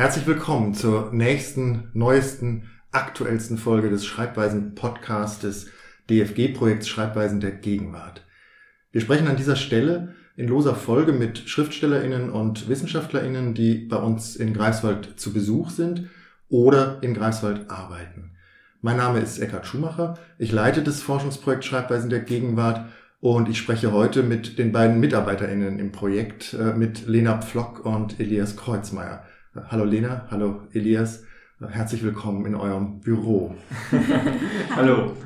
Herzlich willkommen zur nächsten, neuesten, aktuellsten Folge des Schreibweisen-Podcastes DFG-Projekts Schreibweisen der Gegenwart. Wir sprechen an dieser Stelle in loser Folge mit SchriftstellerInnen und WissenschaftlerInnen, die bei uns in Greifswald zu Besuch sind oder in Greifswald arbeiten. Mein Name ist Eckhard Schumacher. Ich leite das Forschungsprojekt Schreibweisen der Gegenwart und ich spreche heute mit den beiden MitarbeiterInnen im Projekt, äh, mit Lena Pflock und Elias Kreuzmeier. Hallo Lena, hallo Elias, herzlich willkommen in eurem Büro. hallo.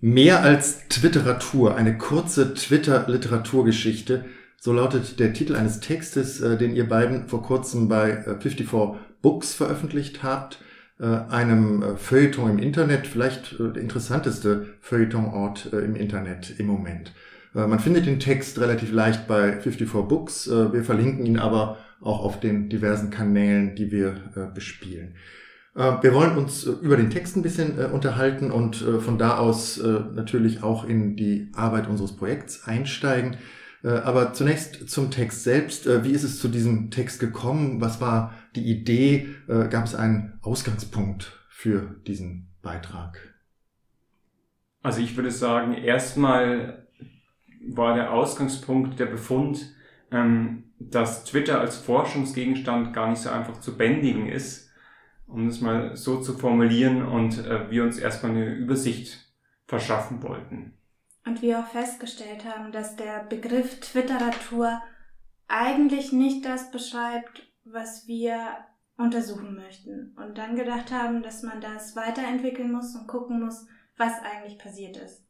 Mehr als Twitteratur, eine kurze Twitter-Literaturgeschichte, so lautet der Titel eines Textes, äh, den ihr beiden vor kurzem bei 54 äh, Books veröffentlicht habt, äh, einem Feuilleton im Internet, vielleicht der interessanteste Feuilletonort im Internet im Moment. Man findet den Text relativ leicht bei 54 Books, wir verlinken ihn aber auch auf den diversen Kanälen, die wir äh, bespielen. Äh, wir wollen uns äh, über den Text ein bisschen äh, unterhalten und äh, von da aus äh, natürlich auch in die Arbeit unseres Projekts einsteigen. Aber zunächst zum Text selbst. Wie ist es zu diesem Text gekommen? Was war die Idee? Gab es einen Ausgangspunkt für diesen Beitrag? Also ich würde sagen, erstmal war der Ausgangspunkt der Befund, dass Twitter als Forschungsgegenstand gar nicht so einfach zu bändigen ist, um es mal so zu formulieren und äh, wir uns erstmal eine Übersicht verschaffen wollten. Und wir auch festgestellt haben, dass der Begriff Twitteratur eigentlich nicht das beschreibt, was wir untersuchen möchten. Und dann gedacht haben, dass man das weiterentwickeln muss und gucken muss, was eigentlich passiert ist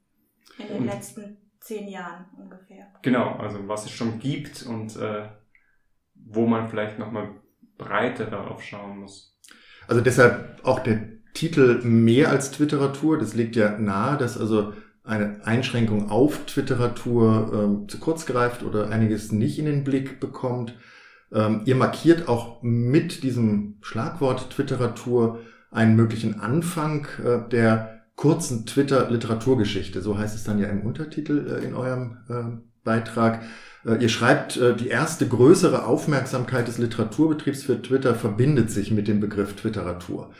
in den und letzten zehn Jahren ungefähr. Genau, also was es schon gibt und äh, wo man vielleicht nochmal breiter darauf schauen muss. Also deshalb auch der Titel mehr als Twitteratur, das liegt ja nahe, dass also eine Einschränkung auf Twitteratur ähm, zu kurz greift oder einiges nicht in den Blick bekommt. Ähm, ihr markiert auch mit diesem Schlagwort Twitteratur einen möglichen Anfang äh, der kurzen Twitter-Literaturgeschichte. So heißt es dann ja im Untertitel äh, in eurem äh, Beitrag. Ihr schreibt, äh, die erste größere Aufmerksamkeit des Literaturbetriebs für Twitter verbindet sich mit dem Begriff Twitteratur.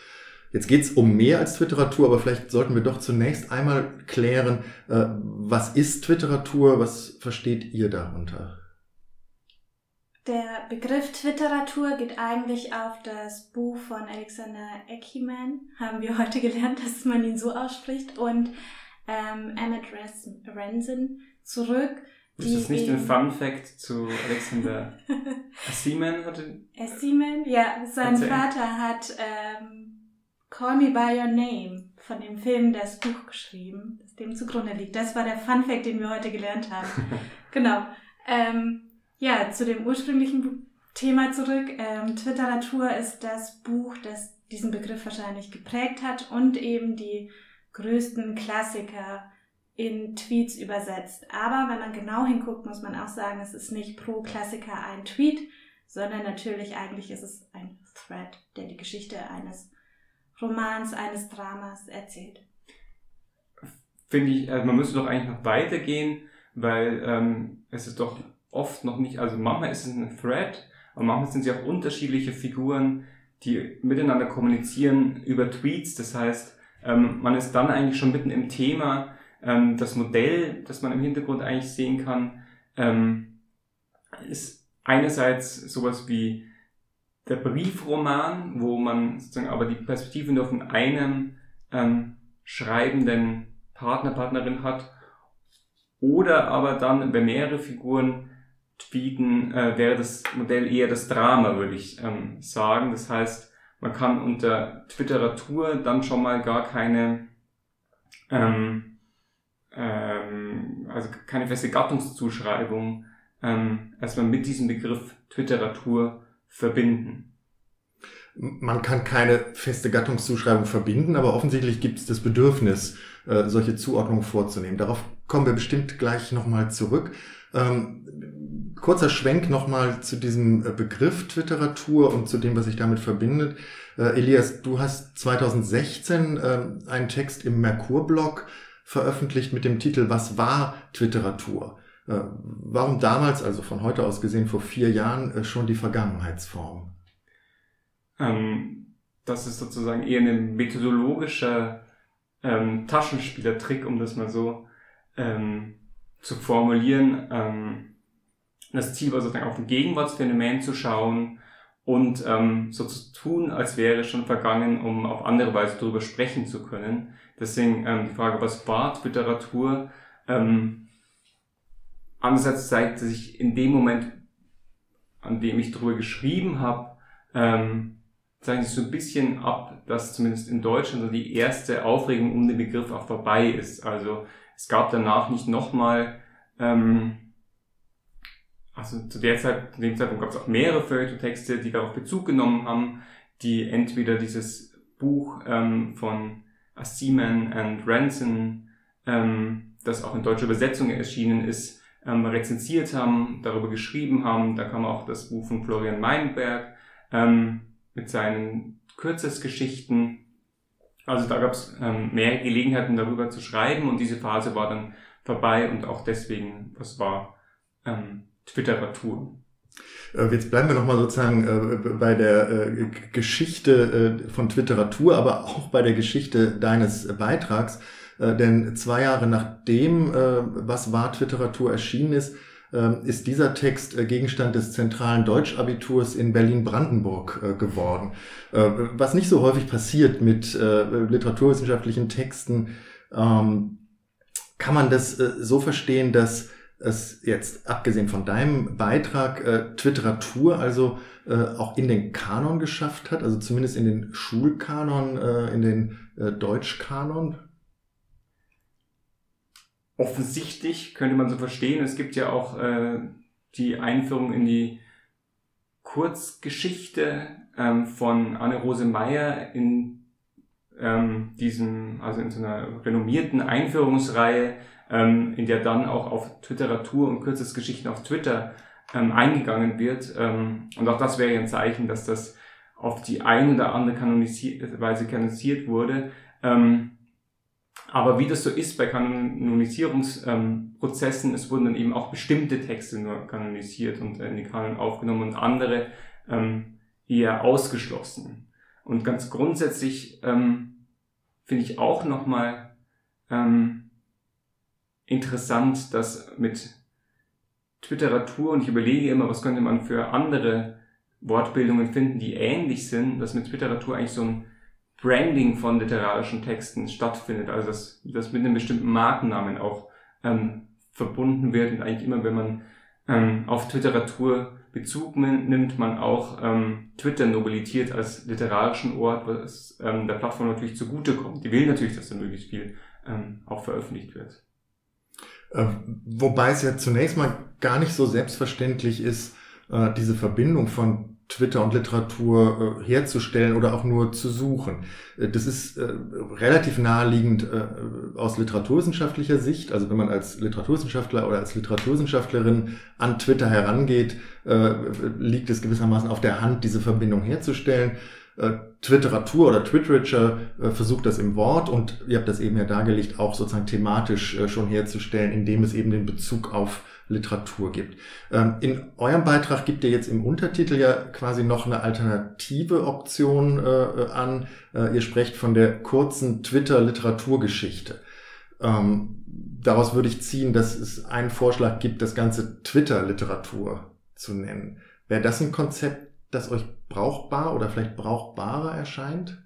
Jetzt geht's um mehr als Twitteratur, aber vielleicht sollten wir doch zunächst einmal klären, äh, was ist Twitteratur, was versteht ihr darunter? Der Begriff Twitteratur geht eigentlich auf das Buch von Alexander Eckiman, haben wir heute gelernt, dass man ihn so ausspricht, und ähm, Emmett Renson zurück ist das nicht ein Fun Fact zu Alexander Seaman? Seaman, ja. Sein erzählen. Vater hat ähm, Call Me By Your Name von dem Film das Buch geschrieben, das dem zugrunde liegt. Das war der Fun Fact, den wir heute gelernt haben. genau. Ähm, ja, zu dem ursprünglichen Thema zurück. Ähm, Twitteratur ist das Buch, das diesen Begriff wahrscheinlich geprägt hat und eben die größten Klassiker in Tweets übersetzt. Aber wenn man genau hinguckt, muss man auch sagen, es ist nicht pro Klassiker ein Tweet, sondern natürlich eigentlich ist es ein Thread, der die Geschichte eines Romans, eines Dramas erzählt. Finde ich, also man müsste doch eigentlich noch weitergehen, weil ähm, es ist doch oft noch nicht, also manchmal ist es ein Thread, aber manchmal sind sie auch unterschiedliche Figuren, die miteinander kommunizieren über Tweets. Das heißt, ähm, man ist dann eigentlich schon mitten im Thema, ähm, das Modell, das man im Hintergrund eigentlich sehen kann, ähm, ist einerseits sowas wie der Briefroman, wo man sozusagen aber die Perspektive nur von einem schreibenden Partner, Partnerin hat. Oder aber dann, wenn mehrere Figuren tweeten, äh, wäre das Modell eher das Drama, würde ich ähm, sagen. Das heißt, man kann unter Twitteratur dann schon mal gar keine ähm, ähm, also keine feste Gattungszuschreibung ähm, erstmal mit diesem Begriff Twitteratur verbinden. Man kann keine feste Gattungszuschreibung verbinden, aber offensichtlich gibt es das Bedürfnis, äh, solche Zuordnungen vorzunehmen. Darauf kommen wir bestimmt gleich nochmal zurück. Ähm, kurzer Schwenk nochmal zu diesem äh, Begriff Twitteratur und zu dem, was sich damit verbindet. Äh, Elias, du hast 2016 äh, einen Text im Merkur-Blog veröffentlicht mit dem Titel Was war Twitteratur? Äh, warum damals, also von heute aus gesehen vor vier Jahren, schon die Vergangenheitsform? ähm, das ist sozusagen eher ein methodologischer ähm, Taschenspielertrick, um das mal so ähm, zu formulieren. Das Ziel war sozusagen auf ein Gegenwartsphänomen zu schauen und ähm, so zu tun, als wäre es schon vergangen, um auf andere Weise darüber sprechen zu können. Deswegen ähm, die Frage, was war Literatur? Ähm, andererseits zeigte sich in dem Moment, an dem ich darüber geschrieben habe, ähm, zeichnet sich so ein bisschen ab, dass zumindest in Deutschland so die erste Aufregung um den Begriff auch vorbei ist. Also es gab danach nicht nochmal, ähm, also zu der Zeit, zu dem Zeitpunkt gab es auch mehrere Feuilleton-Texte, die darauf Bezug genommen haben, die entweder dieses Buch ähm, von Seaman and Ranson, ähm, das auch in deutscher Übersetzung erschienen ist, ähm, rezensiert haben, darüber geschrieben haben. Da kam auch das Buch von Florian Meinberg ähm, mit seinen Kürzesgeschichten. Also da gab es ähm, mehr Gelegenheiten darüber zu schreiben und diese Phase war dann vorbei und auch deswegen, was war ähm, Twitteratur. Äh, jetzt bleiben wir nochmal sozusagen äh, bei der äh, Geschichte von Twitteratur, aber auch bei der Geschichte deines Beitrags. Denn zwei Jahre nachdem Was war Twitteratur erschienen ist, ähm, ist dieser Text Gegenstand des zentralen Deutschabiturs in Berlin-Brandenburg geworden. Was nicht so häufig passiert mit literaturwissenschaftlichen Texten, ähm, kann man das so verstehen, dass es jetzt, abgesehen von deinem Beitrag, äh, Twitteratur also äh, auch in den Kanon geschafft hat, also zumindest in den Schulkanon, äh, in den äh, Deutschkanon? Offensichtlich könnte man so verstehen. Es gibt ja auch äh, die Einführung in die Kurzgeschichte ähm, von Anne-Rose Meyer in ähm, diesem, also in so einer renommierten Einführungsreihe ähm, in der dann auch auf Twitteratur und Kürzesgeschichten auf Twitter ähm, eingegangen wird. Ähm, und auch das wäre ein Zeichen, dass das auf die eine oder andere kanonisi Weise kanonisiert wurde. Ähm, aber wie das so ist bei Kanonisierungsprozessen, es wurden dann eben auch bestimmte Texte nur kanonisiert und in den Kanon aufgenommen und andere ähm, eher ausgeschlossen. Und ganz grundsätzlich ähm, finde ich auch nochmal ähm, interessant, dass mit Twitteratur, und ich überlege immer, was könnte man für andere Wortbildungen finden, die ähnlich sind, dass mit Twitteratur eigentlich so ein Branding von literarischen Texten stattfindet, also dass das mit einem bestimmten Markennamen auch ähm, verbunden wird und eigentlich immer, wenn man ähm, auf Twitteratur Bezug nimmt, man auch ähm, Twitter nobilitiert als literarischen Ort, was ähm, der Plattform natürlich zugutekommt. Die will natürlich, dass da möglichst viel ähm, auch veröffentlicht wird. Äh, wobei es ja zunächst mal gar nicht so selbstverständlich ist, äh, diese Verbindung von Twitter und Literatur äh, herzustellen oder auch nur zu suchen. Das ist relativ naheliegend aus literaturwissenschaftlicher Sicht. Also wenn man als Literaturwissenschaftler oder als Literaturwissenschaftlerin an Twitter herangeht, liegt es gewissermaßen auf der Hand, diese Verbindung herzustellen. Äh, Twitteratur oder Twitteridger äh, versucht das im Wort und ihr habt das eben ja dargelegt, auch sozusagen thematisch äh, schon herzustellen, indem es eben den Bezug auf Literatur gibt. Ähm, in eurem Beitrag gibt ihr jetzt im Untertitel ja quasi noch eine alternative Option an. Ihr sprecht von der kurzen Twitter-Literaturgeschichte. Ähm, daraus würde ich ziehen, dass es einen Vorschlag gibt, das Ganze Twitter-Literatur zu nennen. Wäre das ein Konzept, das euch brauchbar oder vielleicht brauchbarer erscheint?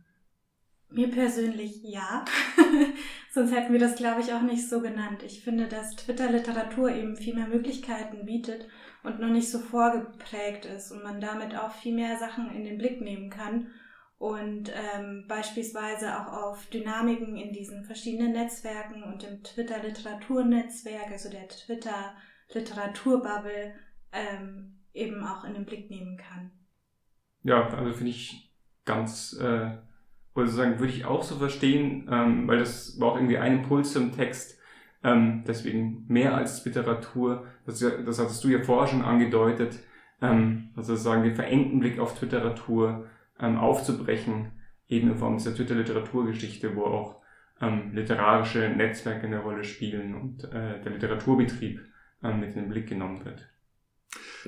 Mir persönlich ja. Sonst hätten wir das, glaube ich, auch nicht so genannt. Ich finde, dass Twitter-Literatur eben viel mehr Möglichkeiten bietet und noch nicht so vorgeprägt ist und man damit auch viel mehr Sachen in den Blick nehmen kann und ähm, beispielsweise auch auf Dynamiken in diesen verschiedenen Netzwerken und im Twitter-Literaturnetzwerk, also der Twitter-Literaturbubble, ähm, eben auch in den Blick nehmen kann. Ja, also finde ich ganz, äh, oder sozusagen würde ich auch so verstehen, ähm, weil das war auch irgendwie ein Impuls zum Text, ähm, deswegen mehr als Literatur, das, das hattest du ja vorher schon angedeutet, ähm, also sozusagen den verengten Blick auf Literatur ähm, aufzubrechen, eben in Form dieser Twitter-Literaturgeschichte, wo auch ähm, literarische Netzwerke eine Rolle spielen und äh, der Literaturbetrieb ähm, mit in den Blick genommen wird.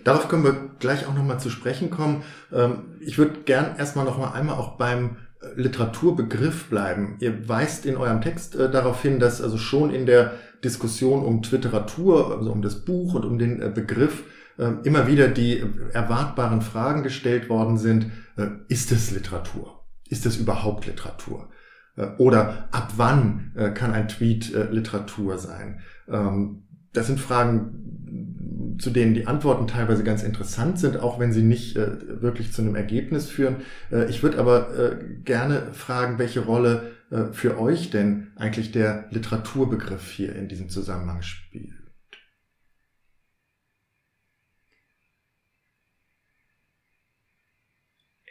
Darauf können wir gleich auch nochmal zu sprechen kommen. Ähm, ich würde gern erstmal noch mal einmal auch beim äh, Literaturbegriff bleiben. Ihr weist in eurem Text äh, darauf hin, dass also schon in der Diskussion um Twitteratur, also um das Buch und um den äh, Begriff, immer wieder die erwartbaren Fragen gestellt worden sind. Ist es Literatur? Ist es überhaupt Literatur? Oder ab wann kann ein Tweet Literatur sein? Ähm, das sind Fragen, zu denen die Antworten teilweise ganz interessant sind, auch wenn sie nicht äh, wirklich zu einem Ergebnis führen. Äh, ich würde aber äh, gerne fragen, welche Rolle äh, für euch denn eigentlich der Literaturbegriff hier in diesem Zusammenhang spielt.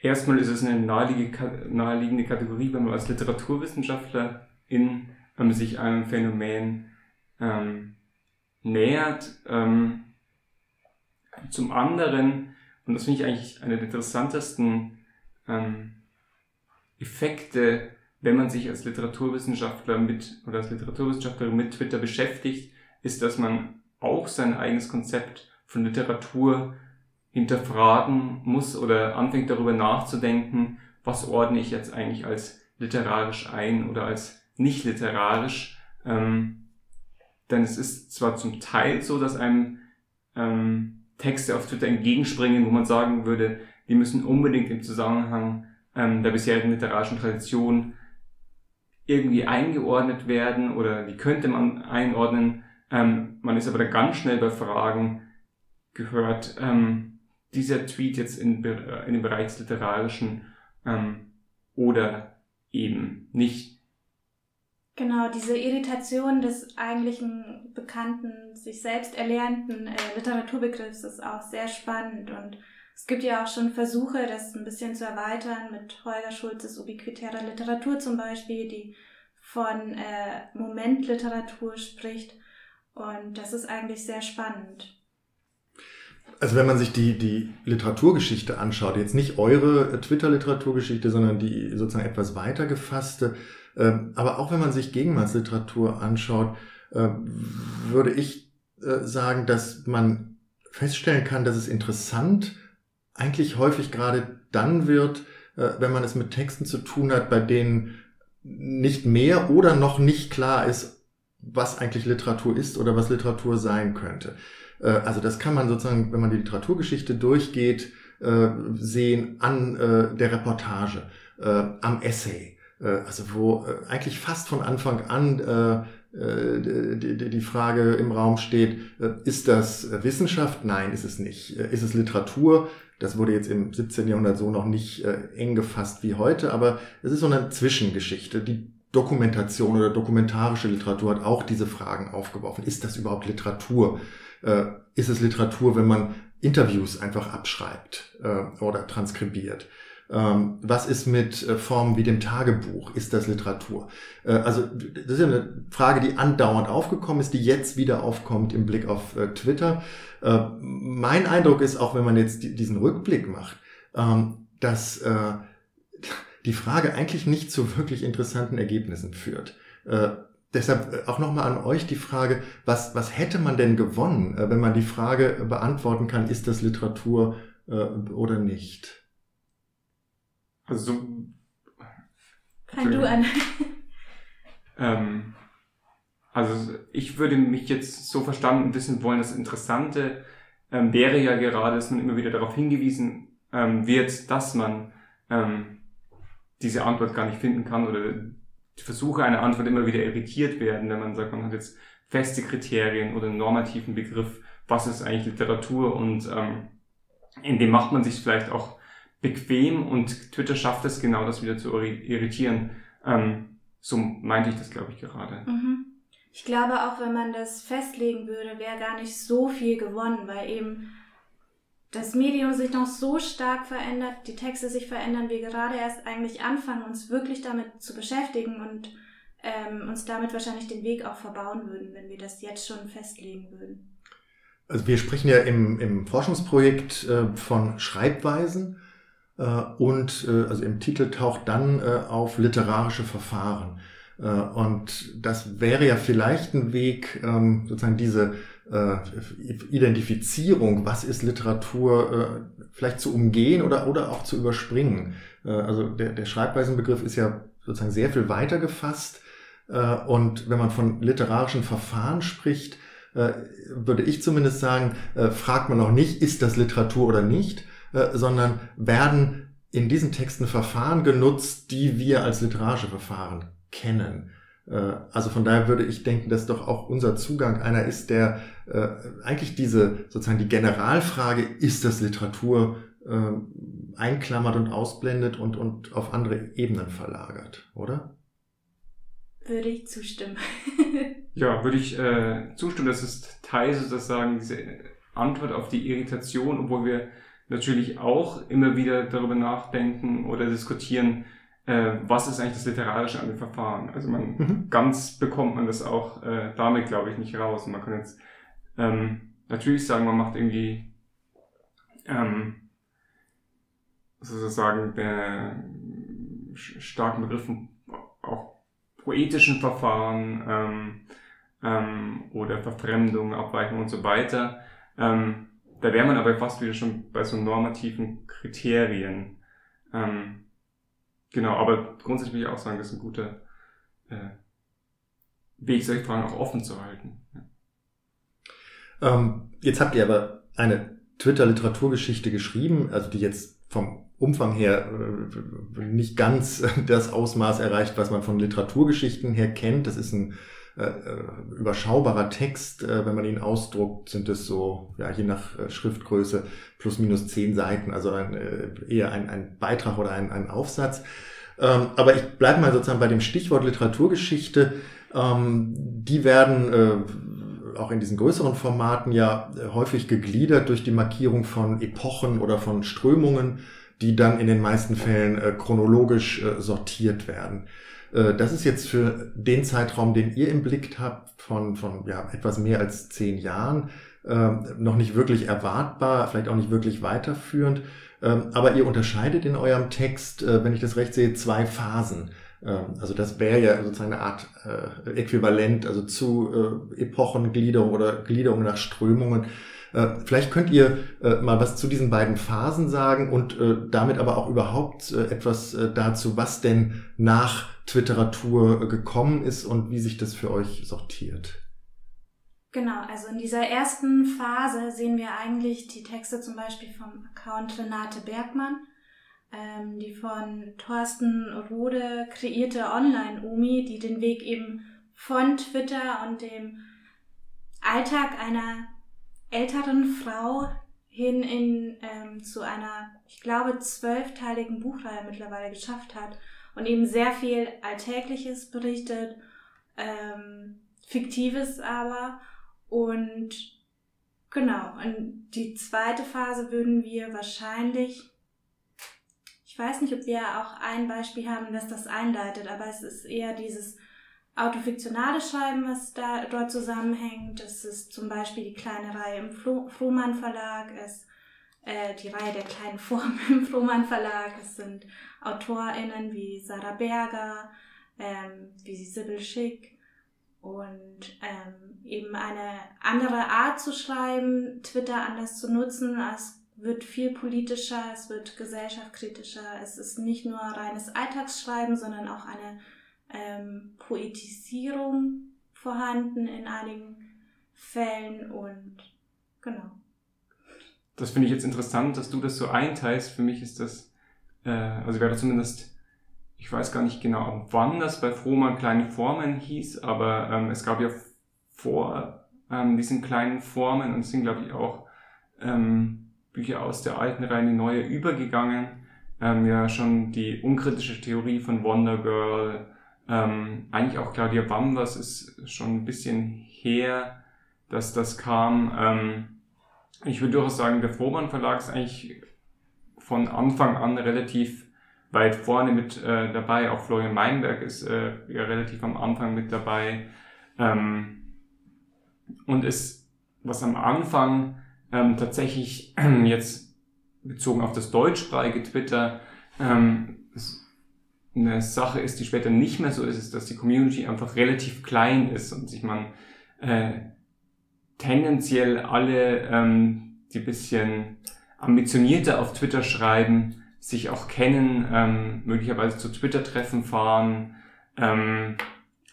Erstmal ist es eine naheliegende Kategorie, wenn man als Literaturwissenschaftler in, man sich einem Phänomen ähm, nähert. Ähm, zum anderen, und das finde ich eigentlich eine der interessantesten ähm, Effekte, wenn man sich als Literaturwissenschaftler mit oder als Literaturwissenschaftlerin mit Twitter beschäftigt, ist, dass man auch sein eigenes Konzept von Literatur hinterfragen muss oder anfängt darüber nachzudenken, was ordne ich jetzt eigentlich als literarisch ein oder als nicht literarisch. Ähm, denn es ist zwar zum Teil so, dass einem ähm, Texte auf Twitter entgegenspringen, wo man sagen würde, die müssen unbedingt im Zusammenhang ähm, der bisherigen literarischen Tradition irgendwie eingeordnet werden oder die könnte man einordnen. Ähm, man ist aber da ganz schnell bei Fragen gehört, ähm, dieser Tweet jetzt in, in dem Bereich des Literarischen ähm, oder eben nicht. Genau, diese Irritation des eigentlichen bekannten, sich selbst erlernten äh, Literaturbegriffs ist auch sehr spannend und es gibt ja auch schon Versuche, das ein bisschen zu erweitern mit Holger Schulzes ubiquitärer Literatur zum Beispiel, die von äh, Momentliteratur spricht und das ist eigentlich sehr spannend. Also wenn man sich die, die Literaturgeschichte anschaut, jetzt nicht eure Twitter-Literaturgeschichte, sondern die sozusagen etwas weiter gefasste, aber auch wenn man sich Gegenwartsliteratur anschaut, äh, würde ich äh, sagen, dass man feststellen kann, dass es interessant eigentlich häufig gerade dann wird, äh, wenn man es mit Texten zu tun hat, bei denen nicht mehr oder noch nicht klar ist, was eigentlich Literatur ist oder was Literatur sein könnte. Also das kann man sozusagen, wenn man die Literaturgeschichte durchgeht, sehen an der Reportage, am Essay, also wo äh, eigentlich fast von Anfang an äh, die Frage im Raum steht, ist das Wissenschaft? Nein, ist es nicht. Ist es Literatur? Das wurde jetzt im 17. Jahrhundert so noch nicht eng gefasst wie heute, aber es ist so eine Zwischengeschichte. Die Dokumentation oder dokumentarische Literatur hat auch diese Fragen aufgeworfen. Ist das überhaupt Literatur? Ist es Literatur, wenn man Interviews einfach abschreibt oder transkribiert? Ähm, was ist mit äh, Formen wie dem Tagebuch? Ist das Literatur? Äh, also das ist ja eine Frage, die andauernd aufgekommen ist, die jetzt wieder aufkommt im Blick auf äh, Twitter. mein Eindruck ist, auch wenn man jetzt diesen Rückblick macht, ähm, dass die Frage eigentlich nicht zu wirklich interessanten Ergebnissen führt. Deshalb auch nochmal an euch die Frage, was, was hätte man denn gewonnen, wenn man die Frage beantworten kann, ist das Literatur oder nicht? Also so. Fang du an. ähm, also ich würde mich jetzt so verstanden wissen wollen, das Interessante ähm, wäre ja gerade, dass man immer wieder darauf hingewiesen ähm, wird, dass man ähm, diese Antwort gar nicht finden kann oder die Versuche einer Antwort immer wieder irritiert werden, wenn man sagt, man hat jetzt feste Kriterien oder einen normativen Begriff, was ist eigentlich Literatur und ähm, in dem macht man sich vielleicht auch bequem und Twitter schafft es genau, das wieder zu irritieren. Ähm, so meinte ich das, glaube ich, gerade. Mhm. Ich glaube auch, wenn man das festlegen würde, wäre gar nicht so viel gewonnen, weil eben das Medium sich noch so stark verändert, die Texte sich verändern, wir gerade erst eigentlich anfangen, uns wirklich damit zu beschäftigen und ähm, uns damit wahrscheinlich den Weg auch verbauen würden, wenn wir das jetzt schon festlegen würden. Also wir sprechen ja im, im Forschungsprojekt äh, von Schreibweisen äh, und äh, also im Titel taucht dann äh, auf literarische Verfahren. Äh, und das wäre ja vielleicht ein Weg, ähm, sozusagen diese äh, Identifizierung, was ist Literatur, äh, vielleicht zu umgehen oder, oder auch zu überspringen. Also der, der Schreibweisenbegriff ist ja sozusagen sehr viel weiter gefasst. Und wenn man von literarischen Verfahren spricht, würde ich zumindest sagen, fragt man noch nicht, ist das Literatur oder nicht, sondern werden in diesen Texten Verfahren genutzt, die wir als literarische Verfahren kennen. Äh, also von daher würde ich denken, dass doch auch unser Zugang einer ist, der äh, eigentlich diese sozusagen die Generalfrage, ist das Literatur, äh, einklammert und ausblendet und, und auf andere Ebenen verlagert, oder? Würde ich zustimmen. ja, würde ich äh, zustimmen. Das ist Teil sozusagen diese Antwort auf die Irritation, obwohl wir natürlich auch immer wieder darüber nachdenken oder diskutieren, äh, was ist eigentlich das Literarische an dem Verfahren? Also man mhm. ganz bekommt man das auch äh, damit, glaube ich, nicht raus. Und man kann jetzt ähm, natürlich sagen, man macht irgendwie ähm, sozusagen der starken Begriffen auch poetischen Verfahren ähm, ähm, oder Verfremdung, Abweichung und so weiter. Ähm, da wäre man aber fast wieder schon bei so normativen Kriterien. Ähm, Genau, aber grundsätzlich will ich auch sagen, das ist ein guter äh, Weg, solche Fragen auch offen zu halten. Ja. Ähm, jetzt habt ihr aber eine Twitter-Literaturgeschichte geschrieben, also die jetzt vom Umfang her äh, nicht ganz das Ausmaß erreicht, was man von Literaturgeschichten her kennt. Das ist ein äh, äh, überschaubarer Text. Äh, wenn man ihn ausdruckt, sind es so, ja, je nach äh, Schriftgröße plus minus zehn Seiten, also ein, äh, eher ein, ein Beitrag oder ein, ein Aufsatz. Ähm, aber ich bleibe mal sozusagen bei dem Stichwort Literaturgeschichte. Ähm, die werden äh, auch in diesen größeren Formaten ja häufig gegliedert durch die Markierung von Epochen oder von Strömungen, die dann in den meisten Fällen äh, chronologisch äh, sortiert werden. Äh, das ist jetzt für den Zeitraum, den ihr im Blick habt, von, von ja, etwas mehr als zehn Jahren, ähm, noch nicht wirklich erwartbar, vielleicht auch nicht wirklich weiterführend. Ähm, aber ihr unterscheidet in eurem Text, äh, wenn ich das recht sehe, zwei Phasen. Ähm, also das wäre ja sozusagen eine Art äh, Äquivalent, also zu Epochengliederung oder Gliederung nach Strömungen. Vielleicht könnt ihr mal was zu diesen beiden Phasen sagen und damit aber auch überhaupt etwas dazu, was denn nach Twitteratur gekommen ist und wie sich das für euch sortiert. Genau, also in dieser ersten Phase sehen wir eigentlich die Texte zum Beispiel vom Account Renate Bergmann, ähm, die von Thorsten Rode kreierte Online-Omi, die den Weg eben von Twitter und dem Alltag einer älteren Frau hin in ähm, zu einer, ich glaube, zwölfteiligen Buchreihe mittlerweile geschafft hat und eben sehr viel Alltägliches berichtet, ähm, Fiktives aber. Und genau, und die zweite Phase würden wir wahrscheinlich, ich weiß nicht, ob wir auch ein Beispiel haben, das das einleitet, aber es ist eher dieses autofiktionale Schreiben, was da dort zusammenhängt. Es ist zum Beispiel die kleine Reihe im Frohmann Verlag, es äh, die Reihe der kleinen Formen im Frohmann Verlag. Es sind AutorInnen wie Sarah Berger, ähm, wie Sibyl Schick und ähm, eben eine andere Art zu schreiben, Twitter anders zu nutzen. Es wird viel politischer, es wird gesellschaftskritischer. Es ist nicht nur reines Alltagsschreiben, sondern auch eine ähm, Poetisierung vorhanden in einigen Fällen und genau das finde ich jetzt interessant, dass du das so einteilst. Für mich ist das, äh, also wäre zumindest, ich weiß gar nicht genau, wann das bei Frohmann kleine Formen hieß, aber ähm, es gab ja vor ähm, diesen kleinen Formen und es sind, glaube ich, auch ähm, Bücher aus der alten Reihe in die neue übergegangen. Ähm, ja, schon die unkritische Theorie von Wonder Girl, ähm, eigentlich auch Claudia Bambas ist schon ein bisschen her, dass das kam. Ähm, ich würde durchaus sagen, der Frohmann Verlag ist eigentlich von Anfang an relativ weit vorne mit äh, dabei. Auch Florian Meinberg ist äh, ja relativ am Anfang mit dabei. Ähm, und ist, was am Anfang ähm, tatsächlich jetzt bezogen auf das deutschsprachige Twitter ähm, eine Sache ist, die später nicht mehr so ist, ist, dass die Community einfach relativ klein ist und sich man äh, tendenziell alle, ähm, die bisschen ambitionierter auf Twitter schreiben, sich auch kennen, ähm, möglicherweise zu Twitter-Treffen fahren. Ähm,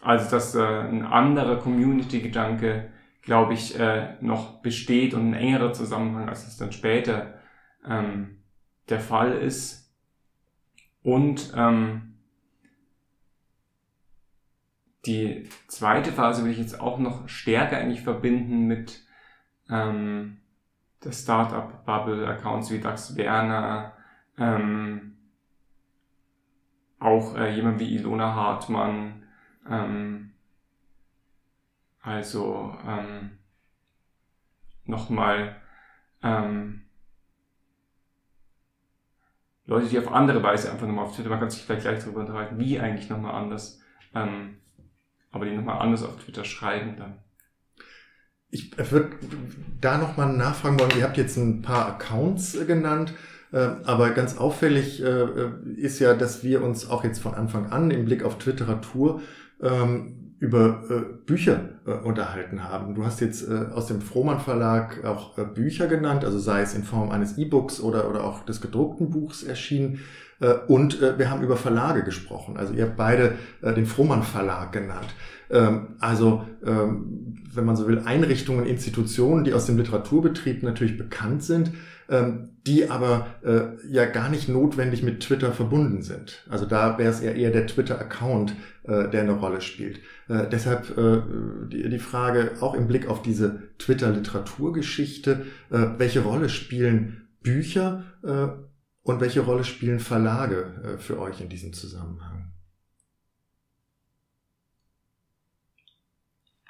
also dass äh, ein anderer Community-Gedanke, glaube ich, äh, noch besteht und ein engerer Zusammenhang, als es dann später ähm, der Fall ist. Und ähm, die zweite Phase will ich jetzt auch noch stärker eigentlich verbinden mit ähm, der Startup-Bubble, Accounts wie Dax Werner, ähm, auch äh, jemand wie Ilona Hartmann, ähm, also ähm, nochmal ähm, Leute, die auf andere Weise einfach nochmal auf Twitter, man kann sich vielleicht gleich darüber unterhalten, wie eigentlich nochmal anders, ähm, aber die nochmal anders auf Twitter schreiben dann. Ich würde da nochmal nachfragen wollen, ihr habt jetzt ein paar Accounts äh, genannt. Äh, aber ganz auffällig äh, ist ja, dass wir uns auch jetzt von Anfang an im Blick auf Twitteratur ähm, über äh, Bücher unterhalten haben. Du hast jetzt aus dem Frohmann Verlag auch Bücher genannt, also sei es in Form eines E-Books oder, oder auch des gedruckten Buchs erschienen. Und wir haben über Verlage gesprochen. Also ihr habt beide den Frohmann Verlag genannt. Ähm, also, ähm, wenn man so will, Einrichtungen, Institutionen, die aus dem Literaturbetrieb natürlich bekannt sind, ähm, die aber äh, ja gar nicht notwendig mit Twitter verbunden sind. Also da wäre es eher, eher der Twitter-Account, äh, der eine Rolle spielt. Äh, deshalb äh, die, die Frage auch im Blick auf diese Twitter-Literaturgeschichte, äh, welche Rolle spielen Bücher äh, und welche Rolle spielen Verlage äh, für euch in diesem Zusammenhang?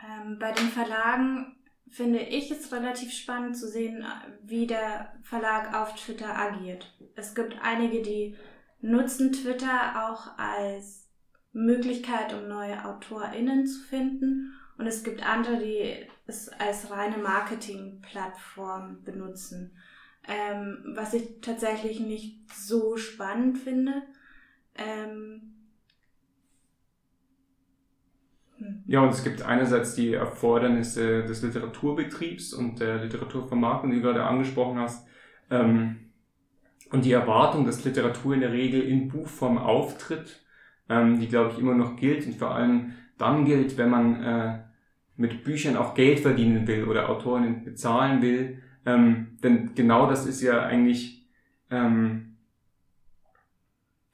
Ähm, bei den Verlagen finde ich es relativ spannend zu sehen, wie der Verlag auf Twitter agiert. Es gibt einige, die nutzen Twitter auch als Möglichkeit, um neue AutorInnen zu finden. Und es gibt andere, die es als reine Marketingplattform benutzen. Ähm, was ich tatsächlich nicht so spannend finde. Ähm, Ja, und es gibt einerseits die Erfordernisse des Literaturbetriebs und der Literaturvermarktung, die du gerade angesprochen hast, ähm, und die Erwartung, dass Literatur in der Regel in Buchform auftritt, ähm, die, glaube ich, immer noch gilt und vor allem dann gilt, wenn man äh, mit Büchern auch Geld verdienen will oder Autorinnen bezahlen will. Ähm, denn genau das ist ja eigentlich, ähm,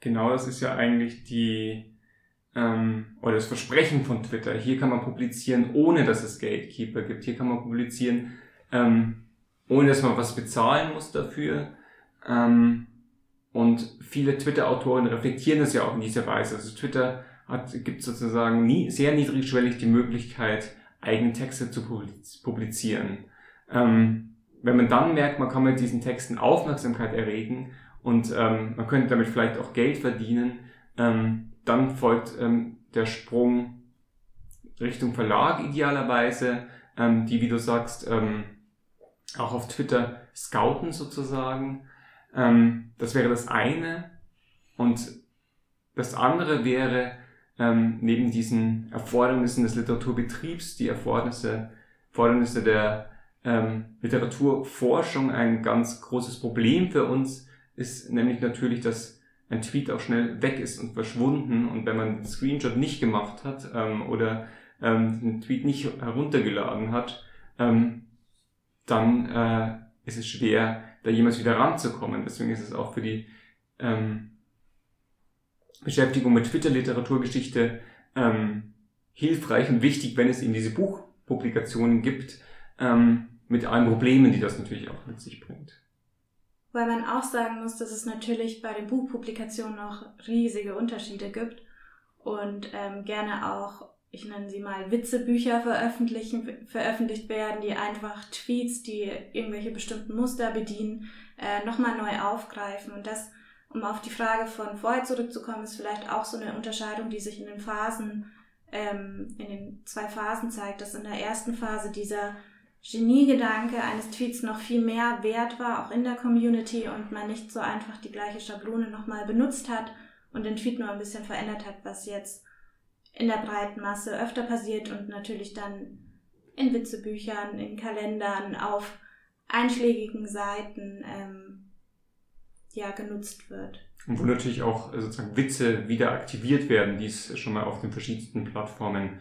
genau das ist ja eigentlich die, ähm, oder das Versprechen von Twitter. Hier kann man publizieren, ohne dass es Gatekeeper gibt. Hier kann man publizieren, ähm, ohne dass man was bezahlen muss dafür. Ähm, und viele Twitter-Autoren reflektieren das ja auch in dieser Weise. Also Twitter hat, gibt sozusagen nie, sehr niedrigschwellig die Möglichkeit, eigene Texte zu publizieren. Ähm, wenn man dann merkt, man kann mit diesen Texten Aufmerksamkeit erregen und ähm, man könnte damit vielleicht auch Geld verdienen, ähm, dann folgt ähm, der Sprung Richtung Verlag idealerweise, ähm, die, wie du sagst, ähm, auch auf Twitter scouten sozusagen. Ähm, das wäre das eine. Und das andere wäre, ähm, neben diesen Erfordernissen des Literaturbetriebs, die Erfordernisse, Erfordernisse der ähm, Literaturforschung ein ganz großes Problem für uns, ist nämlich natürlich das ein Tweet auch schnell weg ist und verschwunden und wenn man den Screenshot nicht gemacht hat ähm, oder ähm, den Tweet nicht heruntergeladen hat, ähm, dann äh, ist es schwer, da jemals wieder ranzukommen. Deswegen ist es auch für die ähm, Beschäftigung mit Twitter-Literaturgeschichte ähm, hilfreich und wichtig, wenn es eben diese Buchpublikationen gibt, ähm, mit allen Problemen, die das natürlich auch mit sich bringt. Weil man auch sagen muss, dass es natürlich bei den Buchpublikationen noch riesige Unterschiede gibt und ähm, gerne auch, ich nenne sie mal Witzebücher veröffentlichen, veröffentlicht werden, die einfach Tweets, die irgendwelche bestimmten Muster bedienen, äh, nochmal neu aufgreifen. Und das, um auf die Frage von vorher zurückzukommen, ist vielleicht auch so eine Unterscheidung, die sich in den Phasen, ähm, in den zwei Phasen zeigt, dass in der ersten Phase dieser Geniegedanke eines Tweets noch viel mehr wert war, auch in der Community und man nicht so einfach die gleiche Schablone nochmal benutzt hat und den Tweet nur ein bisschen verändert hat, was jetzt in der breiten Masse öfter passiert und natürlich dann in Witzebüchern, in Kalendern, auf einschlägigen Seiten ähm, ja genutzt wird. Und wo natürlich auch äh, sozusagen Witze wieder aktiviert werden, die es schon mal auf den verschiedensten Plattformen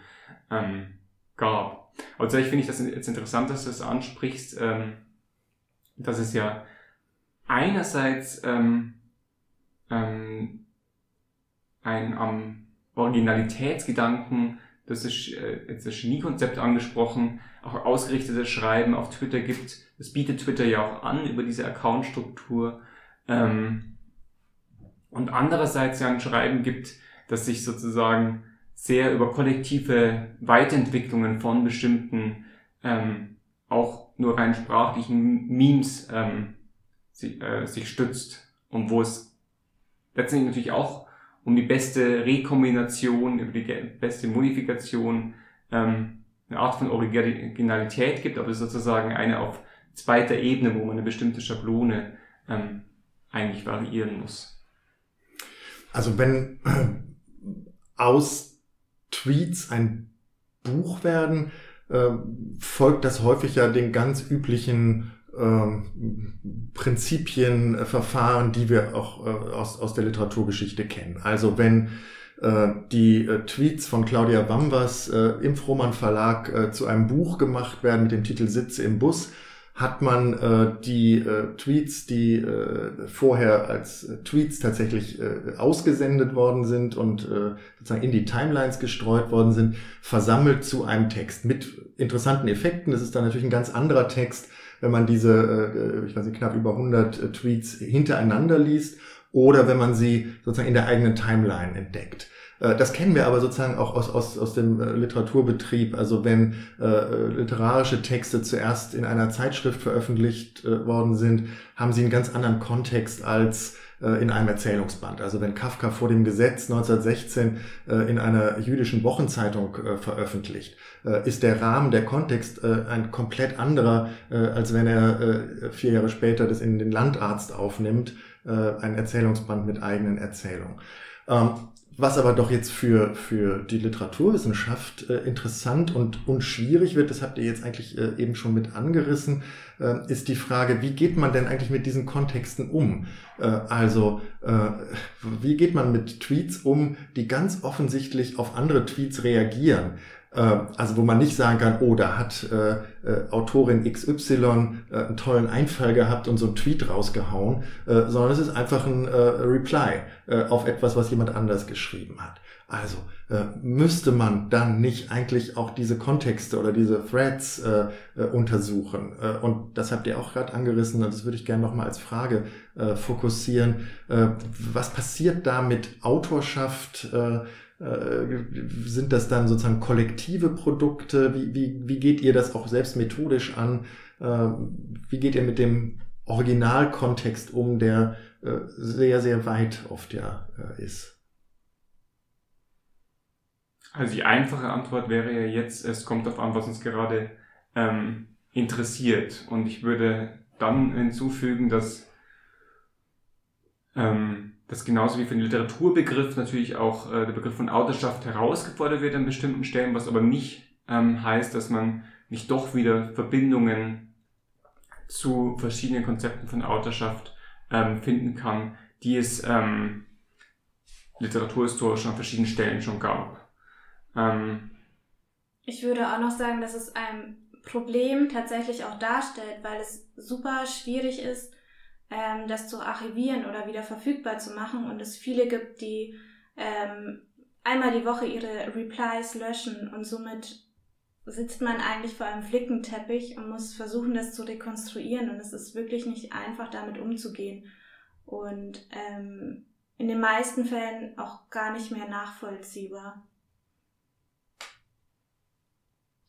ähm, gab. Aber tatsächlich finde ich das jetzt interessant, dass du das ansprichst, ähm, dass es ja einerseits ähm, ähm, ein am Originalitätsgedanken, das ist äh, jetzt das Geniekonzept angesprochen, auch ausgerichtetes Schreiben auf Twitter gibt. Das bietet Twitter ja auch an über diese Accountstruktur. Ähm, und andererseits ja ein Schreiben gibt, das sich sozusagen sehr über kollektive Weiterentwicklungen von bestimmten ähm, auch nur rein sprachlichen Memes ähm, sich, äh, sich stützt und wo es letztendlich natürlich auch um die beste Rekombination, über die beste Modifikation ähm, eine Art von Originalität gibt, aber sozusagen eine auf zweiter Ebene, wo man eine bestimmte Schablone ähm, eigentlich variieren muss. Also wenn aus Tweets ein Buch werden, äh, folgt das häufig ja den ganz üblichen äh, Prinzipien, äh, Verfahren, die wir auch äh, aus, aus der Literaturgeschichte kennen. Also wenn äh, die Tweets von Claudia Bambas im Frohmann Verlag zu einem Buch gemacht werden mit dem Titel Sitze im Bus, hat man äh, die äh, Tweets, die äh, vorher als äh, Tweets tatsächlich äh, ausgesendet worden sind und äh, sozusagen in die Timelines gestreut worden sind, versammelt zu einem Text mit interessanten Effekten. Das ist dann natürlich ein ganz anderer Text, wenn man diese, äh, ich weiß nicht, knapp über 100 äh, Tweets hintereinander liest oder wenn man sie sozusagen in der eigenen Timeline entdeckt. Äh, das kennen wir aber sozusagen auch aus, aus, aus dem äh, Literaturbetrieb. Also wenn äh, literarische Texte zuerst in einer Zeitschrift veröffentlicht äh, worden sind, haben sie einen ganz anderen Kontext als äh, in einem Erzählungsband. Also wenn Kafka vor dem Gesetz 1916 äh, in einer jüdischen Wochenzeitung veröffentlicht, ist der Rahmen, der Kontext ein komplett anderer, als wenn er vier Jahre später das in den Landarzt aufnimmt, ein Erzählungsband mit eigenen Erzählungen. Ähm, was aber doch jetzt für, für die Literaturwissenschaft äh, interessant und, und schwierig wird, das habt ihr jetzt eigentlich äh, eben schon mit angerissen, äh, ist die Frage, wie geht man denn eigentlich mit diesen Kontexten um? Äh, also, äh, wie geht man mit Tweets um, die ganz offensichtlich auf andere Tweets reagieren? Äh, also wo man nicht sagen kann, oh, da hat äh, äh, Autorin XY äh, einen tollen Einfall gehabt und so einen Tweet rausgehauen, äh, sondern es ist einfach ein äh, Reply auf etwas, was jemand anders geschrieben hat. Also müsste man dann nicht eigentlich auch diese Kontexte oder diese Threads untersuchen? Und das habt ihr auch gerade angerissen und das würde ich gerne nochmal als Frage fokussieren. Was passiert da mit Autorschaft? Äh, sind das dann sozusagen kollektive Produkte? Wie, wie, wie geht ihr das auch selbst methodisch an? Äh, wie geht ihr mit dem Originalkontext um, der äh, sehr, sehr weit oft ja ist? Also die einfache Antwort wäre ja jetzt, es kommt auf an, was uns gerade ähm, interessiert. Und ich würde dann hinzufügen, dass ähm, dass genauso wie für den Literaturbegriff natürlich auch äh, der Begriff von Autorschaft herausgefordert wird an bestimmten Stellen, was aber nicht ähm, heißt, dass man nicht doch wieder Verbindungen zu verschiedenen Konzepten von Autorschaft ähm, finden kann, die es ähm, literaturhistorisch an verschiedenen Stellen schon gab. Ähm, ich würde auch noch sagen, dass es ein Problem tatsächlich auch darstellt, weil es super schwierig ist, ähm, das zu archivieren oder wieder verfügbar zu machen und es viele gibt, die ähm, einmal die Woche ihre Replies löschen und somit sitzt man eigentlich vor einem Flickenteppich und muss versuchen, das zu rekonstruieren und es ist wirklich nicht einfach, damit umzugehen und ähm, in den meisten Fällen auch gar nicht mehr nachvollziehbar.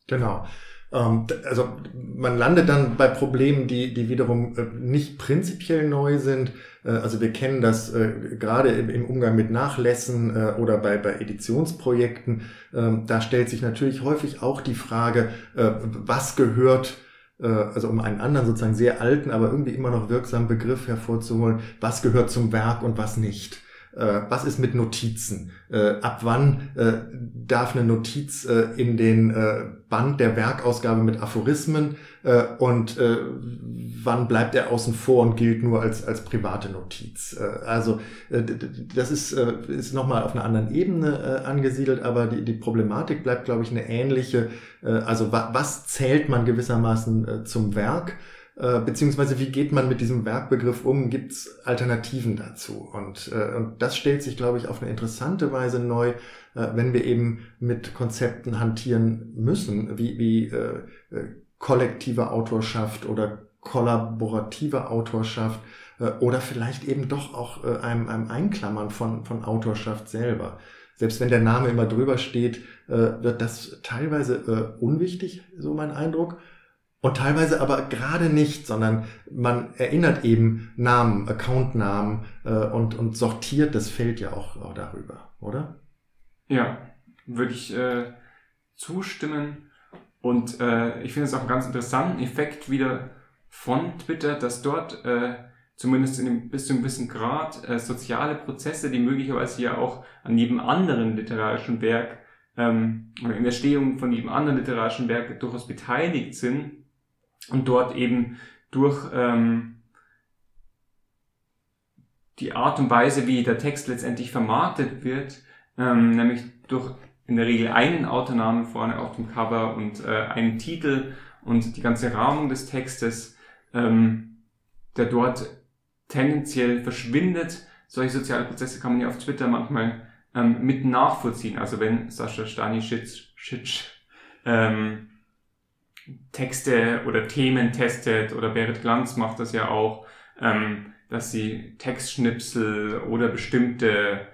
Genau. Ähm, also man landet dann bei Problemen, die, die wiederum äh, nicht prinzipiell neu sind. Äh, also wir kennen das äh, gerade im Umgang mit Nachlässen oder bei, bei Editionsprojekten. Ähm, da stellt sich natürlich häufig auch die Frage, was gehört also um einen anderen sozusagen sehr alten, aber irgendwie immer noch wirksamen Begriff hervorzuholen, was gehört zum Werk und was nicht. Äh, was ist mit Notizen? Äh, ab wann äh, darf eine Notiz äh, in den äh, Band der Werkausgabe mit Aphorismen äh, und wann bleibt er außen vor und gilt nur als, als private Notiz? Also das ist, ist nochmal auf einer anderen Ebene angesiedelt, aber die, die Problematik bleibt, glaube ich, eine ähnliche. Äh, also wa was zählt man gewissermaßen zum Werk? Äh, beziehungsweise wie geht man mit diesem Werkbegriff um? Gibt es Alternativen dazu? Und, äh, und das stellt sich, glaube ich, auf eine interessante Weise neu, äh, wenn wir eben mit Konzepten hantieren müssen, wie, wie äh, äh kollektive Autorschaft oder kollaborative Autorschaft äh, oder vielleicht eben doch auch äh, einem, einem Einklammern von, von Autorschaft selber. Selbst wenn der Name immer drüber steht, äh, wird das teilweise äh, unwichtig, so mein Eindruck. Und teilweise aber gerade nicht, sondern man erinnert eben Namen, Accountnamen äh, und, und sortiert das Feld ja auch, auch darüber, oder? Ja, würde ich äh, zustimmen. Und äh, ich finde es auch einen ganz interessanten Effekt wieder von Twitter, dass dort äh, zumindest in dem, bis zu einem gewissen Grad äh, soziale Prozesse, die möglicherweise ja auch an jedem anderen literarischen Werk ähm, oder in der Stehung von jedem anderen literarischen Werk durchaus beteiligt sind, und dort eben durch ähm, die Art und Weise, wie der Text letztendlich vermarktet wird, ähm, nämlich durch in der Regel einen Autonamen vorne auf dem Cover und äh, einen Titel und die ganze Rahmung des Textes, ähm, der dort tendenziell verschwindet. Solche soziale Prozesse kann man ja auf Twitter manchmal ähm, mit nachvollziehen. Also wenn Sascha Stanisic ähm, Texte oder Themen testet oder Berit Glanz macht das ja auch, ähm, dass sie Textschnipsel oder bestimmte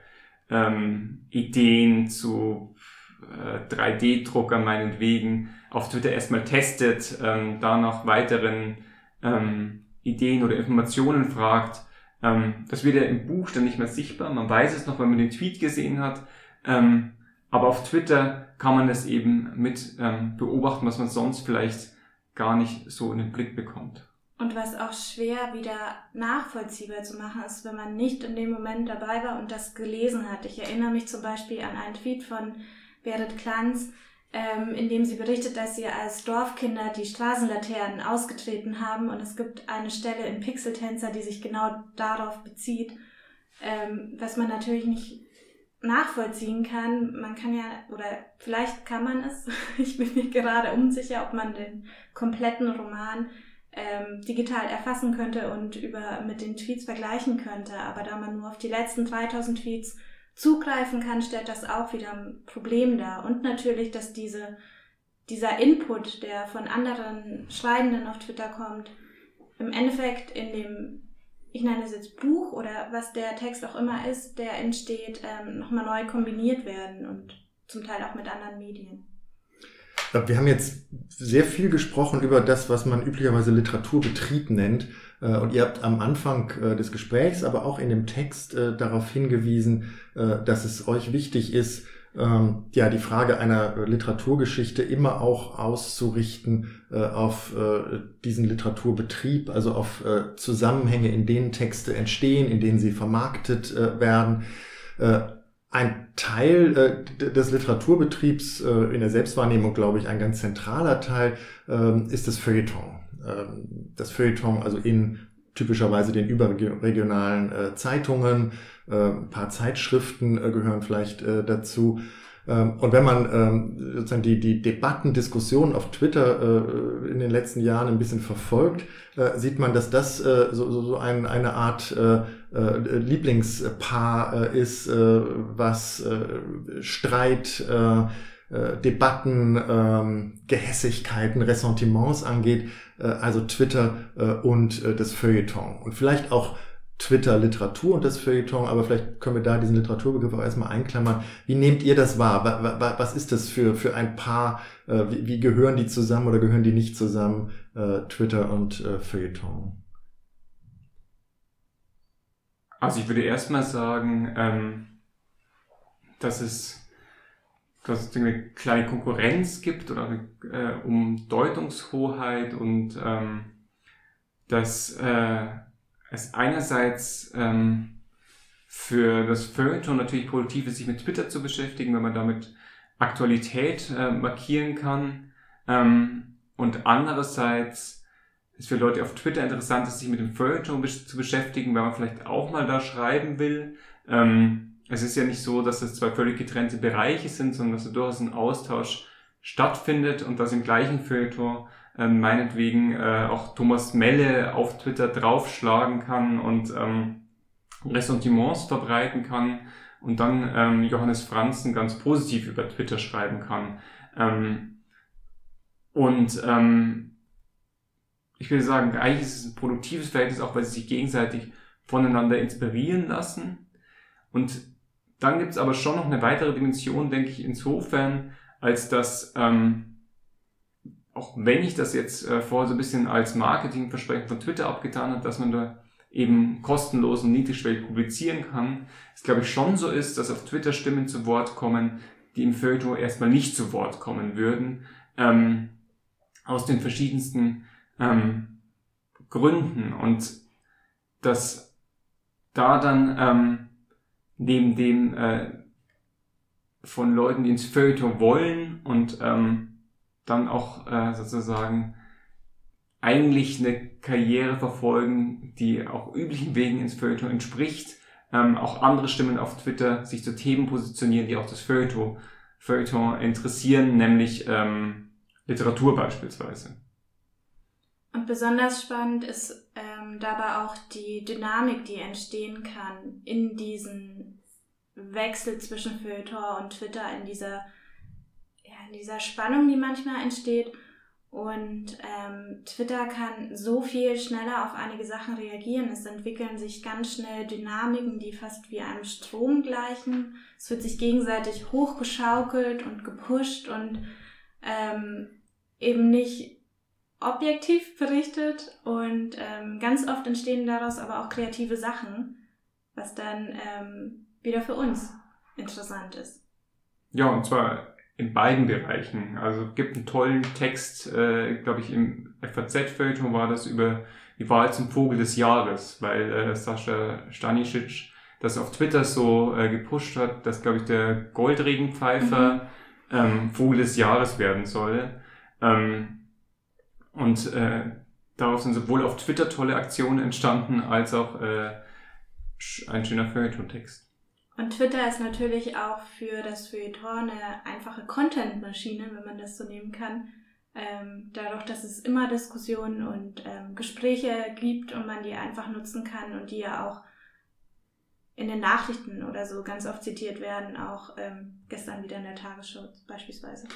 ähm, Ideen zu äh, 3D-Drucker meinetwegen auf Twitter erstmal testet, ähm, da nach weiteren ähm, Ideen oder Informationen fragt. Ähm, das wird ja im Buch dann nicht mehr sichtbar. Man weiß es noch, wenn man den Tweet gesehen hat. Ähm, aber auf Twitter kann man das eben mit ähm, beobachten, was man sonst vielleicht gar nicht so in den Blick bekommt. Und was auch schwer wieder nachvollziehbar zu machen ist, wenn man nicht in dem Moment dabei war und das gelesen hat. Ich erinnere mich zum Beispiel an einen Tweet von Berit Klanz, ähm, in dem sie berichtet, dass sie als Dorfkinder die Straßenlaternen ausgetreten haben und es gibt eine Stelle in Pixeltänzer, die sich genau darauf bezieht, ähm, was man natürlich nicht nachvollziehen kann. Man kann ja, oder vielleicht kann man es, ich bin mir gerade unsicher, ob man den kompletten Roman ähm, digital erfassen könnte und über, mit den Tweets vergleichen könnte. Aber da man nur auf die letzten 3000 Tweets zugreifen kann, stellt das auch wieder ein Problem dar. Und natürlich, dass diese, dieser Input, der von anderen Schreibenden auf Twitter kommt, im Endeffekt in dem ich nenne es jetzt Buch oder was der Text auch immer ist, der entsteht, ähm, nochmal neu kombiniert werden und zum Teil auch mit anderen Medien. Wir haben jetzt sehr viel gesprochen über das, was man üblicherweise Literaturbetrieb nennt. Äh, und ihr habt am Anfang äh, des Gesprächs, aber auch in dem Text äh, darauf hingewiesen, dass es euch wichtig ist, ähm, ja, die Frage einer Literaturgeschichte immer auch auszurichten äh, auf äh, diesen Literaturbetrieb, also auf äh, Zusammenhänge, in denen Texte entstehen, in denen sie vermarktet äh, werden. Äh, ein Teil äh, des Literaturbetriebs in der Selbstwahrnehmung, glaube ich, ein ganz zentraler Teil ähm, ist das Feuilleton. Ähm, das Feuilleton, also in typischerweise den überregionalen Zeitungen, ein paar Zeitschriften äh, gehören vielleicht äh, dazu. Ähm, und wenn man ähm, sozusagen die, die Debatten, Diskussionen auf Twitter in den letzten Jahren ein bisschen verfolgt, sieht man, dass das so, so, so ein, eine Art Lieblingspaar ist, was Streit, Debatten, ähm, Gehässigkeiten, Ressentiments angeht, also Twitter und das Feuilleton. Und vielleicht auch Twitter Literatur und das Feuilleton, aber vielleicht können wir da diesen Literaturbegriff auch erstmal einklammern. Wie nehmt ihr das wahr? Was ist das für, für ein Paar? Äh, wie, gehören die zusammen oder gehören die nicht zusammen? Äh, Twitter und äh, Feuilleton. Also ich würde erstmal sagen, ähm, dass es dass es eine kleine Konkurrenz gibt oder eine um Deutungshoheit und ähm, dass es einerseits ähm, für das Feuilleton natürlich produktiv ist, sich mit Twitter zu beschäftigen, wenn man damit Aktualität äh, markieren kann. Ähm, und andererseits ist für Leute auf Twitter interessant, sich mit dem Feuilleton zu beschäftigen, weil man vielleicht auch mal da schreiben will. Ähm, es ist ja nicht so, dass das zwei völlig getrennte Bereiche sind, sondern dass da durchaus ein Austausch stattfindet und dass im gleichen Feuilleton ähm, meinetwegen äh, auch Thomas Melle auf Twitter draufschlagen kann und ähm, Ressentiments verbreiten kann und dann ähm, Johannes Franzen ganz positiv über Twitter schreiben kann. Ähm, und ähm, ich will sagen, eigentlich ist es ein produktives Verhältnis, auch weil sie sich gegenseitig voneinander inspirieren lassen. Und dann gibt es aber schon noch eine weitere Dimension, denke ich, insofern, als dass, ähm, auch wenn ich das jetzt äh, vorher so ein bisschen als Marketingversprechen von Twitter abgetan habe, dass man da eben kostenlos und niedrigschwellig publizieren kann, es glaube ich schon so ist, dass auf Twitter Stimmen zu Wort kommen, die im Feuilleton erstmal nicht zu Wort kommen würden, ähm, aus den verschiedensten ähm, Gründen. Und dass da dann ähm, neben dem äh, von Leuten, die ins Feuilleton wollen und ähm, dann auch äh, sozusagen eigentlich eine Karriere verfolgen, die auch üblichen Wegen ins Feuilleton entspricht, ähm, auch andere Stimmen auf Twitter sich zu Themen positionieren, die auch das Feuilleton, interessieren, nämlich ähm, Literatur beispielsweise. Und besonders spannend ist ähm, dabei auch die Dynamik, die entstehen kann in diesen Wechsel zwischen Feuilleton und Twitter, in dieser, dieser Spannung, die manchmal entsteht. Und ähm, Twitter kann so viel schneller auf einige Sachen reagieren. Es entwickeln sich ganz schnell Dynamiken, die fast wie einem Strom gleichen. Es wird sich gegenseitig hochgeschaukelt und gepusht und ähm, eben nicht objektiv berichtet. Und ähm, ganz oft entstehen daraus aber auch kreative Sachen, was dann ähm, wieder für uns interessant ist. Ja, und zwar in beiden Bereichen. Also gibt einen tollen Text, äh, glaube ich, im FAZ-Feuilleton war das über die Wahl zum Vogel des Jahres, weil äh, Sascha Stanisic das auf Twitter so äh, gepusht hat, dass, glaube ich, der Goldregenpfeifer mhm. ähm, Vogel des Jahres werden soll. Ähm, und äh, darauf sind sowohl auf Twitter tolle Aktionen entstanden, als auch äh, ein schöner Feuilleton-Text. Und Twitter ist natürlich auch für das Feuilleton eine einfache Content-Maschine, wenn man das so nehmen kann. Ähm, dadurch, dass es immer Diskussionen und ähm, Gespräche gibt und man die einfach nutzen kann und die ja auch in den Nachrichten oder so ganz oft zitiert werden, auch ähm, gestern wieder in der Tagesschau beispielsweise.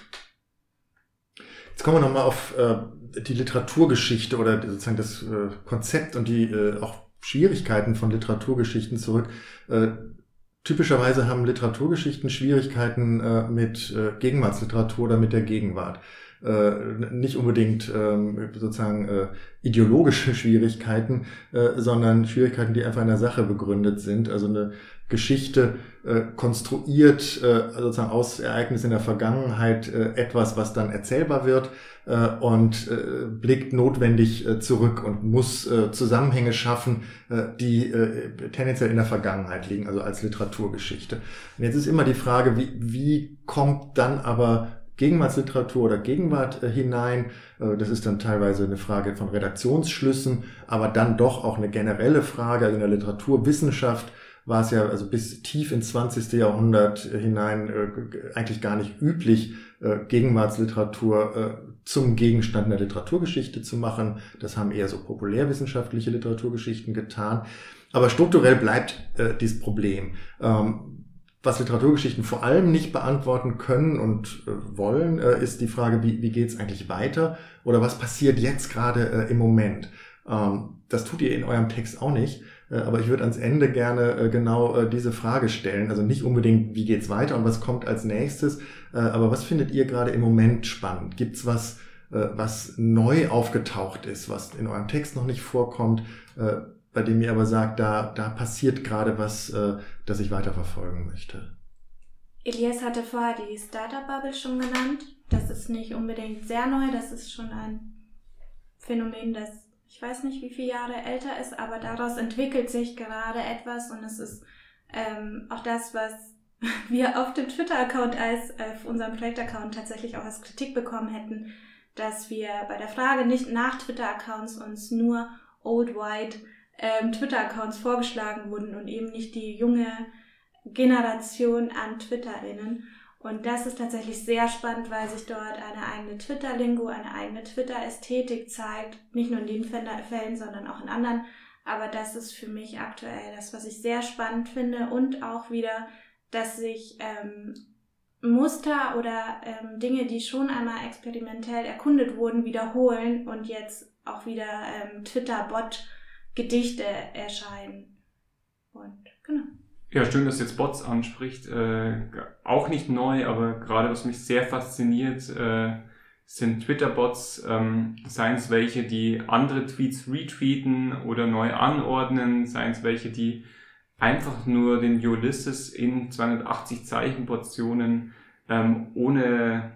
Jetzt kommen wir nochmal auf äh, die Literaturgeschichte oder sozusagen das äh, Konzept und die äh, auch Schwierigkeiten von Literaturgeschichten zurück. Typischerweise haben Literaturgeschichten Schwierigkeiten äh, mit äh, Gegenwartsliteratur oder mit der Gegenwart. Äh, nicht unbedingt ähm, sozusagen äh, ideologische Schwierigkeiten, äh, sondern Schwierigkeiten, die einfach in der Sache begründet sind. Also eine Geschichte äh, konstruiert äh, sozusagen aus Ereignissen in der Vergangenheit äh, etwas, was dann erzählbar wird äh, und äh, blickt notwendig äh, zurück und muss äh, Zusammenhänge schaffen, äh, die äh, tendenziell in der Vergangenheit liegen, also als Literaturgeschichte. Und jetzt ist immer die Frage, wie, wie kommt dann aber Gegenwartsliteratur oder Gegenwart äh, hinein. Äh, das ist dann teilweise eine Frage von Redaktionsschlüssen, aber dann doch auch eine generelle Frage. Also in der Literaturwissenschaft war es ja also bis tief ins 20. Jahrhundert hinein äh, eigentlich gar nicht üblich, äh, Gegenwartsliteratur äh, zum Gegenstand einer Literaturgeschichte zu machen. Das haben eher so populärwissenschaftliche Literaturgeschichten getan. Aber strukturell bleibt äh, dieses Problem. Ähm, was Literaturgeschichten vor allem nicht beantworten können und äh, wollen, äh, ist die Frage, wie, wie geht es eigentlich weiter oder was passiert jetzt gerade äh, im Moment. Ähm, das tut ihr in eurem Text auch nicht, aber ich würde ans Ende gerne äh, genau äh, diese Frage stellen. Also nicht unbedingt, wie geht's weiter und was kommt als nächstes, aber was findet ihr gerade im Moment spannend? Gibt's was, was neu aufgetaucht ist, was in eurem Text noch nicht vorkommt, bei dem ihr aber sagt, da, da passiert gerade was, das ich weiterverfolgen möchte? Elias hatte vorher die Startup Bubble schon genannt. Das ist nicht unbedingt sehr neu, das ist schon ein Phänomen, das ich weiß nicht, wie viele Jahre älter ist, aber daraus entwickelt sich gerade etwas und es ist ähm, auch das, was wir auf dem Twitter-Account als, äh, auf unserem Projekt-Account tatsächlich auch als Kritik bekommen hätten, dass wir bei der Frage nicht nach Twitter-Accounts uns nur Old White ähm, Twitter-Accounts vorgeschlagen wurden und eben nicht die junge Generation an TwitterInnen. Und das ist tatsächlich sehr spannend, weil sich dort eine eigene Twitter-Lingo, eine eigene Twitter-Ästhetik zeigt. Nicht nur in den Fällen, sondern auch in anderen. Aber das ist für mich aktuell das, was ich sehr spannend finde. Und auch wieder, dass sich ähm, Muster oder ähm, Dinge, die schon einmal experimentell erkundet wurden, wiederholen und jetzt auch wieder ähm, Twitter-Bot-Gedichte erscheinen. Und genau. Ja, schön, dass jetzt Bots anspricht. Äh, auch nicht neu, aber gerade was mich sehr fasziniert, äh, sind Twitter-Bots, ähm, seien es welche, die andere Tweets retweeten oder neu anordnen, seien es welche, die einfach nur den Ulysses in 280 Zeichen Portionen ähm, ohne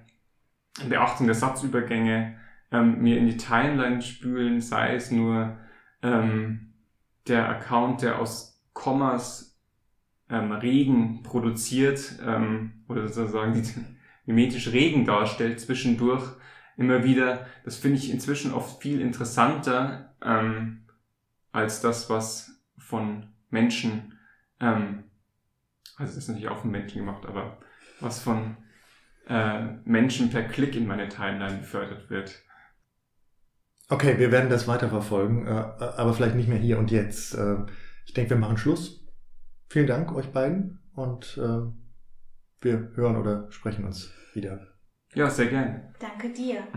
Beachtung der Satzübergänge ähm, mir in die Timeline spülen, sei es nur ähm, der Account, der aus Kommas ähm, Regen produziert ähm, oder sozusagen die mimetisch Regen darstellt zwischendurch immer wieder. Das finde ich inzwischen oft viel interessanter ähm, als das, was von Menschen, ähm, also das ist natürlich auch von Menschen gemacht, aber was von äh, Menschen per Klick in meine Timeline befördert wird. Okay, wir werden das weiter verfolgen, äh, aber vielleicht nicht mehr hier und jetzt. Äh, ich denke, wir machen Schluss. Vielen Dank euch beiden und äh, wir hören oder sprechen uns wieder. Ja, sehr gerne. Danke dir.